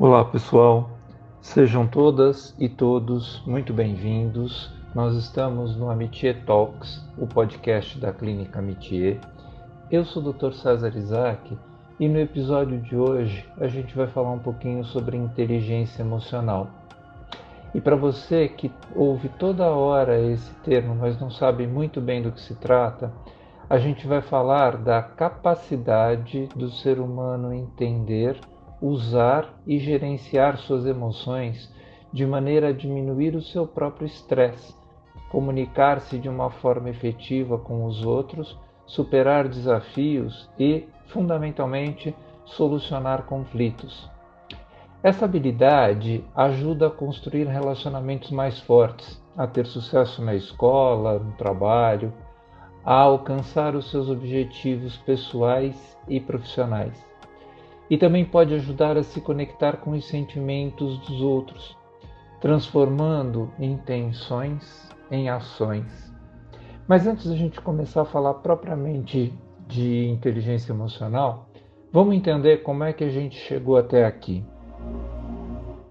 Olá pessoal, sejam todas e todos muito bem-vindos. Nós estamos no Amitié Talks, o podcast da Clínica Amitié. Eu sou o Dr. César Isaac e no episódio de hoje a gente vai falar um pouquinho sobre inteligência emocional. E para você que ouve toda hora esse termo, mas não sabe muito bem do que se trata, a gente vai falar da capacidade do ser humano entender usar e gerenciar suas emoções de maneira a diminuir o seu próprio estresse, comunicar-se de uma forma efetiva com os outros, superar desafios e, fundamentalmente, solucionar conflitos. Essa habilidade ajuda a construir relacionamentos mais fortes, a ter sucesso na escola, no trabalho, a alcançar os seus objetivos pessoais e profissionais e também pode ajudar a se conectar com os sentimentos dos outros, transformando intenções em ações. Mas antes da gente começar a falar propriamente de inteligência emocional, vamos entender como é que a gente chegou até aqui.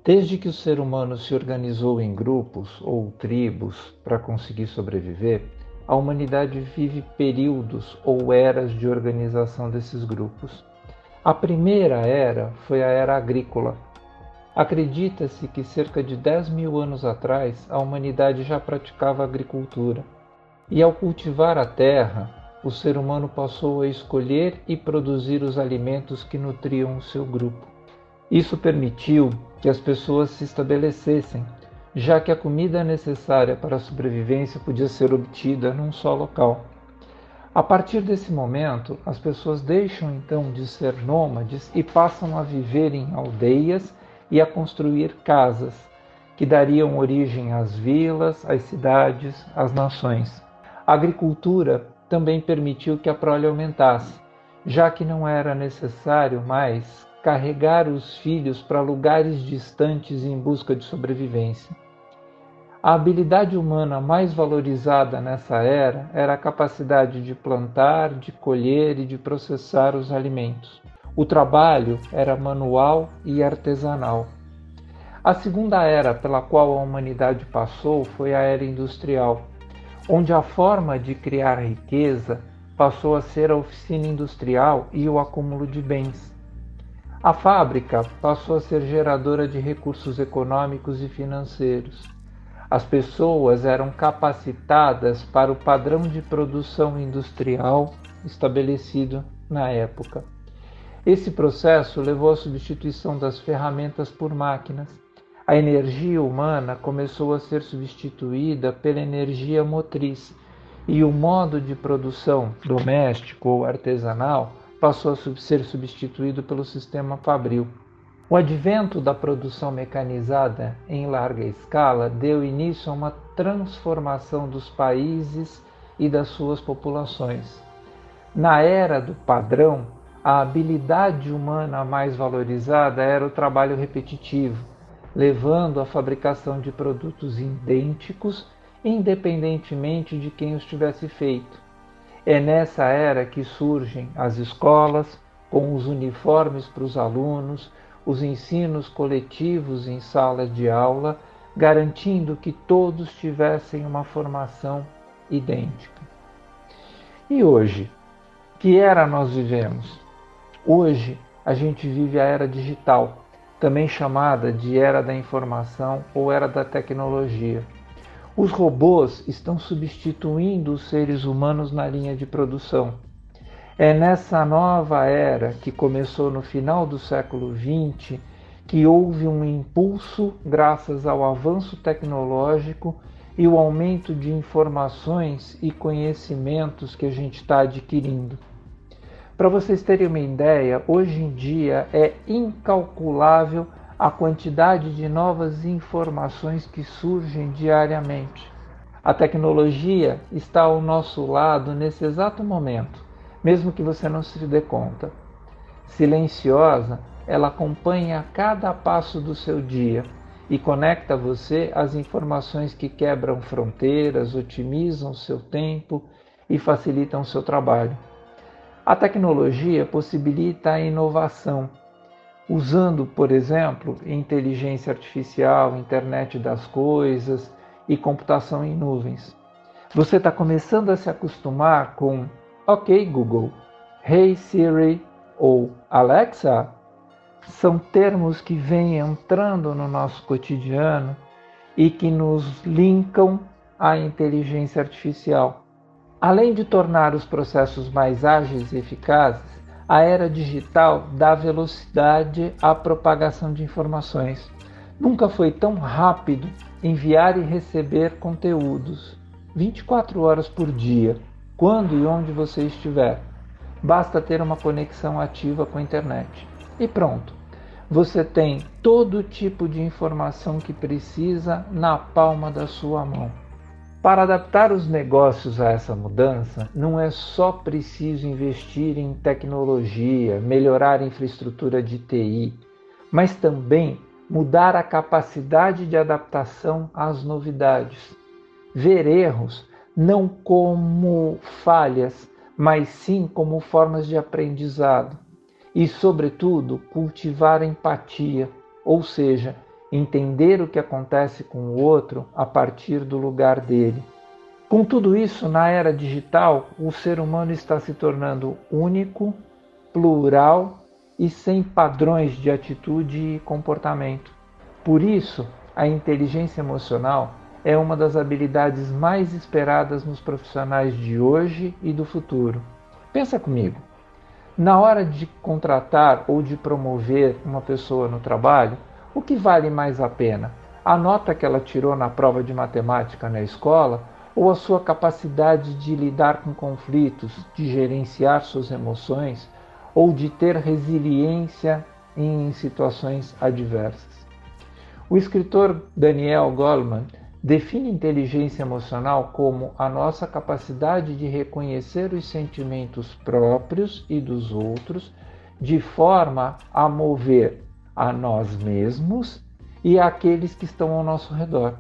Desde que o ser humano se organizou em grupos ou tribos para conseguir sobreviver, a humanidade vive períodos ou eras de organização desses grupos. A primeira era foi a era agrícola. Acredita-se que cerca de 10 mil anos atrás a humanidade já praticava agricultura. E ao cultivar a terra, o ser humano passou a escolher e produzir os alimentos que nutriam o seu grupo. Isso permitiu que as pessoas se estabelecessem, já que a comida necessária para a sobrevivência podia ser obtida num só local. A partir desse momento, as pessoas deixam então de ser nômades e passam a viver em aldeias e a construir casas, que dariam origem às vilas, às cidades, às nações. A agricultura também permitiu que a prole aumentasse, já que não era necessário mais carregar os filhos para lugares distantes em busca de sobrevivência. A habilidade humana mais valorizada nessa era era a capacidade de plantar, de colher e de processar os alimentos. O trabalho era manual e artesanal. A segunda era pela qual a humanidade passou foi a era industrial, onde a forma de criar riqueza passou a ser a oficina industrial e o acúmulo de bens. A fábrica passou a ser geradora de recursos econômicos e financeiros. As pessoas eram capacitadas para o padrão de produção industrial estabelecido na época. Esse processo levou à substituição das ferramentas por máquinas. A energia humana começou a ser substituída pela energia motriz e o modo de produção doméstico ou artesanal passou a ser substituído pelo sistema fabril. O advento da produção mecanizada em larga escala deu início a uma transformação dos países e das suas populações. Na era do padrão, a habilidade humana mais valorizada era o trabalho repetitivo, levando à fabricação de produtos idênticos, independentemente de quem os tivesse feito. É nessa era que surgem as escolas, com os uniformes para os alunos, os ensinos coletivos em salas de aula, garantindo que todos tivessem uma formação idêntica. E hoje, que era nós vivemos? Hoje a gente vive a era digital, também chamada de era da informação ou era da tecnologia. Os robôs estão substituindo os seres humanos na linha de produção é nessa nova era que começou no final do século XX que houve um impulso graças ao avanço tecnológico e o aumento de informações e conhecimentos que a gente está adquirindo. Para vocês terem uma ideia, hoje em dia é incalculável a quantidade de novas informações que surgem diariamente. A tecnologia está ao nosso lado nesse exato momento mesmo que você não se dê conta. Silenciosa, ela acompanha cada passo do seu dia e conecta você às informações que quebram fronteiras, otimizam seu tempo e facilitam seu trabalho. A tecnologia possibilita a inovação, usando, por exemplo, inteligência artificial, internet das coisas e computação em nuvens. Você está começando a se acostumar com OK Google, Hey Siri ou Alexa. São termos que vêm entrando no nosso cotidiano e que nos linkam à inteligência artificial. Além de tornar os processos mais ágeis e eficazes, a era digital dá velocidade à propagação de informações. Nunca foi tão rápido enviar e receber conteúdos 24 horas por dia, quando e onde você estiver. Basta ter uma conexão ativa com a internet. E pronto, você tem todo tipo de informação que precisa na palma da sua mão. Para adaptar os negócios a essa mudança, não é só preciso investir em tecnologia, melhorar a infraestrutura de TI, mas também mudar a capacidade de adaptação às novidades. Ver erros não como falhas, mas sim como formas de aprendizado. E, sobretudo, cultivar empatia, ou seja, entender o que acontece com o outro a partir do lugar dele. Com tudo isso, na era digital, o ser humano está se tornando único, plural e sem padrões de atitude e comportamento. Por isso, a inteligência emocional é uma das habilidades mais esperadas nos profissionais de hoje e do futuro. Pensa comigo. Na hora de contratar ou de promover uma pessoa no trabalho, o que vale mais a pena? A nota que ela tirou na prova de matemática na escola ou a sua capacidade de lidar com conflitos, de gerenciar suas emoções ou de ter resiliência em situações adversas? O escritor Daniel Goleman define inteligência emocional como a nossa capacidade de reconhecer os sentimentos próprios e dos outros de forma a mover a nós mesmos e àqueles que estão ao nosso redor.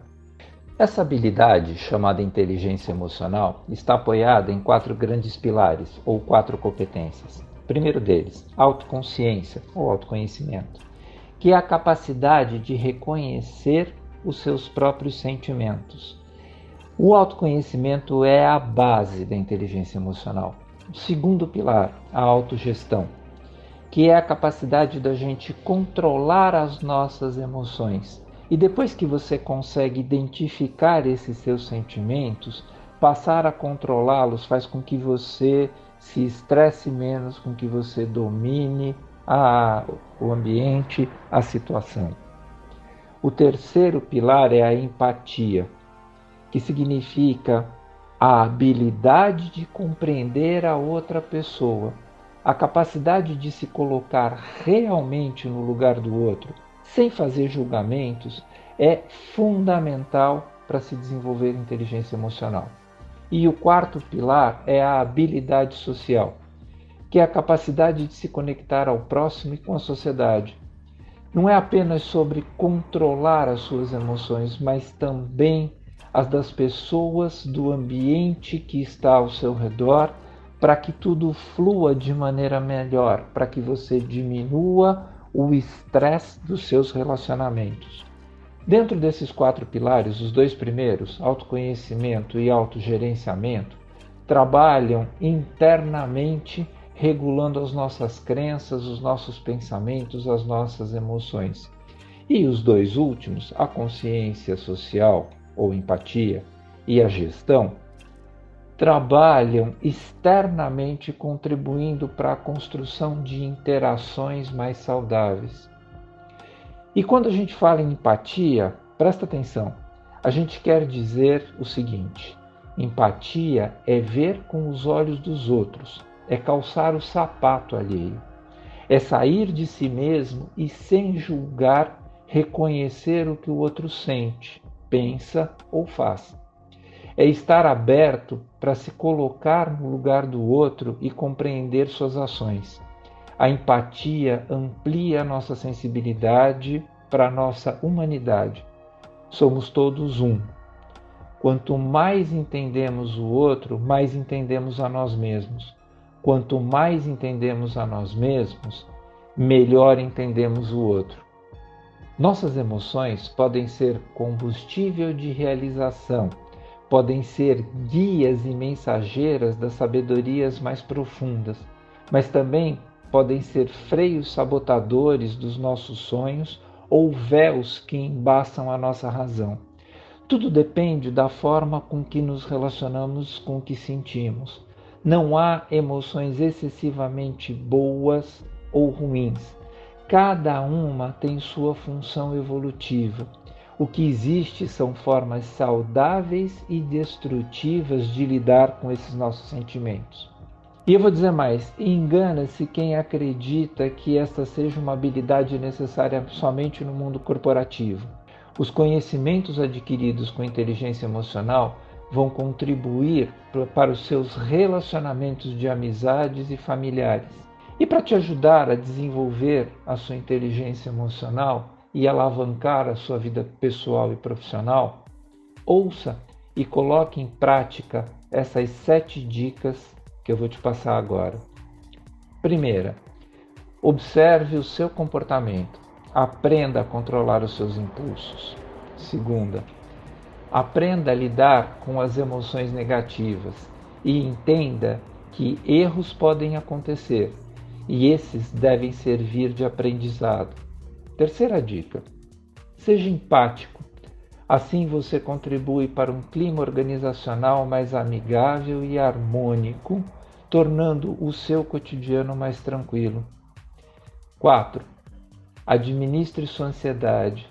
Essa habilidade, chamada inteligência emocional, está apoiada em quatro grandes pilares ou quatro competências. primeiro deles, autoconsciência ou autoconhecimento, que é a capacidade de reconhecer os seus próprios sentimentos. O autoconhecimento é a base da inteligência emocional. O segundo pilar, a autogestão, que é a capacidade da gente controlar as nossas emoções. E depois que você consegue identificar esses seus sentimentos, passar a controlá-los faz com que você se estresse menos, com que você domine a, o ambiente, a situação. O terceiro pilar é a empatia, que significa a habilidade de compreender a outra pessoa a capacidade de se colocar realmente no lugar do outro, sem fazer julgamentos, é fundamental para se desenvolver inteligência emocional. E o quarto pilar é a habilidade social, que é a capacidade de se conectar ao próximo e com a sociedade. Não é apenas sobre controlar as suas emoções, mas também as das pessoas, do ambiente que está ao seu redor para que tudo flua de maneira melhor, para que você diminua o estresse dos seus relacionamentos. Dentro desses quatro pilares, os dois primeiros, autoconhecimento e autogerenciamento, trabalham internamente regulando as nossas crenças, os nossos pensamentos, as nossas emoções. E os dois últimos, a consciência social ou empatia e a gestão, trabalham externamente contribuindo para a construção de interações mais saudáveis. E quando a gente fala em empatia, presta atenção, a gente quer dizer o seguinte: empatia é ver com os olhos dos outros, é calçar o sapato alheio, é sair de si mesmo e, sem julgar, reconhecer o que o outro sente, pensa ou faz é estar aberto para se colocar no lugar do outro e compreender suas ações. A empatia amplia nossa sensibilidade para nossa humanidade. Somos todos um. Quanto mais entendemos o outro, mais entendemos a nós mesmos. Quanto mais entendemos a nós mesmos, melhor entendemos o outro. Nossas emoções podem ser combustível de realização, podem ser guias e mensageiras das sabedorias mais profundas, mas também podem ser freios sabotadores dos nossos sonhos ou véus que embaçam a nossa razão. Tudo depende da forma com que nos relacionamos com o que sentimos. Não há emoções excessivamente boas ou ruins. Cada uma tem sua função evolutiva. O que existe são formas saudáveis e destrutivas de lidar com esses nossos sentimentos. E eu vou dizer mais: engana-se quem acredita que esta seja uma habilidade necessária somente no mundo corporativo. Os conhecimentos adquiridos com inteligência emocional vão contribuir para os seus relacionamentos de amizades e familiares. E para te ajudar a desenvolver a sua inteligência emocional e alavancar a sua vida pessoal e profissional, ouça e coloque em prática essas sete dicas que eu vou te passar agora. Primeira, observe o seu comportamento. Aprenda a controlar os seus impulsos. Segunda, aprenda a lidar com as emoções negativas e entenda que erros podem acontecer e esses devem servir de aprendizado. Terceira dica: seja empático. Assim você contribui para um clima organizacional mais amigável e harmônico, tornando o seu cotidiano mais tranquilo. 4. Administre sua ansiedade.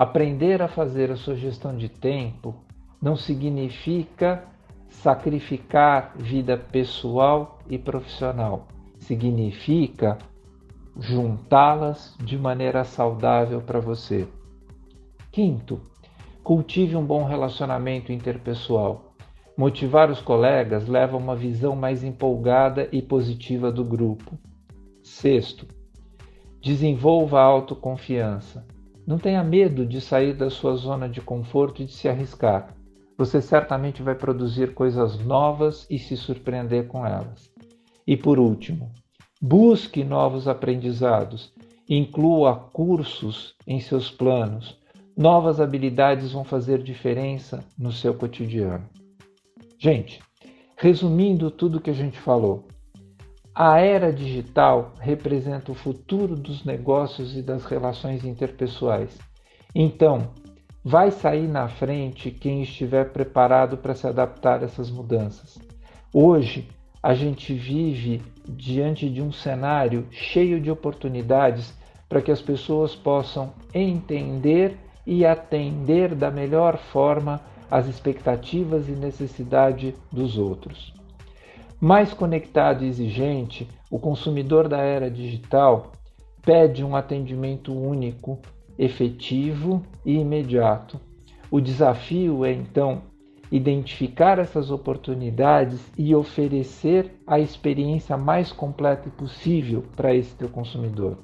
Aprender a fazer a sua gestão de tempo não significa sacrificar vida pessoal e profissional. Significa juntá-las de maneira saudável para você. Quinto, cultive um bom relacionamento interpessoal. Motivar os colegas leva a uma visão mais empolgada e positiva do grupo. Sexto, Desenvolva a autoconfiança. Não tenha medo de sair da sua zona de conforto e de se arriscar. Você certamente vai produzir coisas novas e se surpreender com elas. E por último, busque novos aprendizados. Inclua cursos em seus planos. Novas habilidades vão fazer diferença no seu cotidiano. Gente, resumindo tudo que a gente falou, a era digital representa o futuro dos negócios e das relações interpessoais. Então, vai sair na frente quem estiver preparado para se adaptar a essas mudanças. Hoje, a gente vive diante de um cenário cheio de oportunidades para que as pessoas possam entender e atender da melhor forma as expectativas e necessidades dos outros. Mais conectado e exigente, o consumidor da era digital pede um atendimento único, efetivo e imediato. O desafio é então identificar essas oportunidades e oferecer a experiência mais completa possível para esse teu consumidor.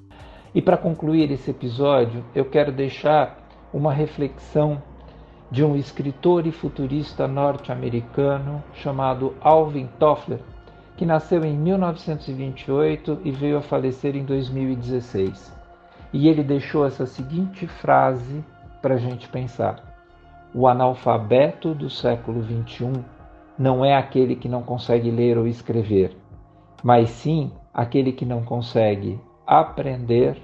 E para concluir esse episódio, eu quero deixar uma reflexão de um escritor e futurista norte-americano chamado Alvin Toffler, que nasceu em 1928 e veio a falecer em 2016. E ele deixou essa seguinte frase para a gente pensar: O analfabeto do século XXI não é aquele que não consegue ler ou escrever, mas sim aquele que não consegue aprender,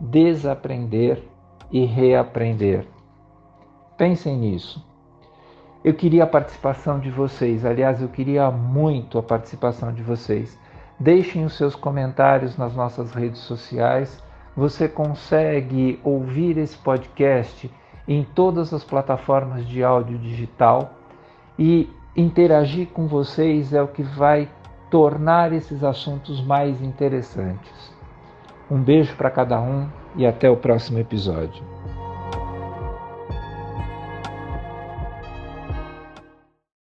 desaprender e reaprender. Pensem nisso. Eu queria a participação de vocês, aliás, eu queria muito a participação de vocês. Deixem os seus comentários nas nossas redes sociais. Você consegue ouvir esse podcast em todas as plataformas de áudio digital e interagir com vocês é o que vai tornar esses assuntos mais interessantes. Um beijo para cada um e até o próximo episódio.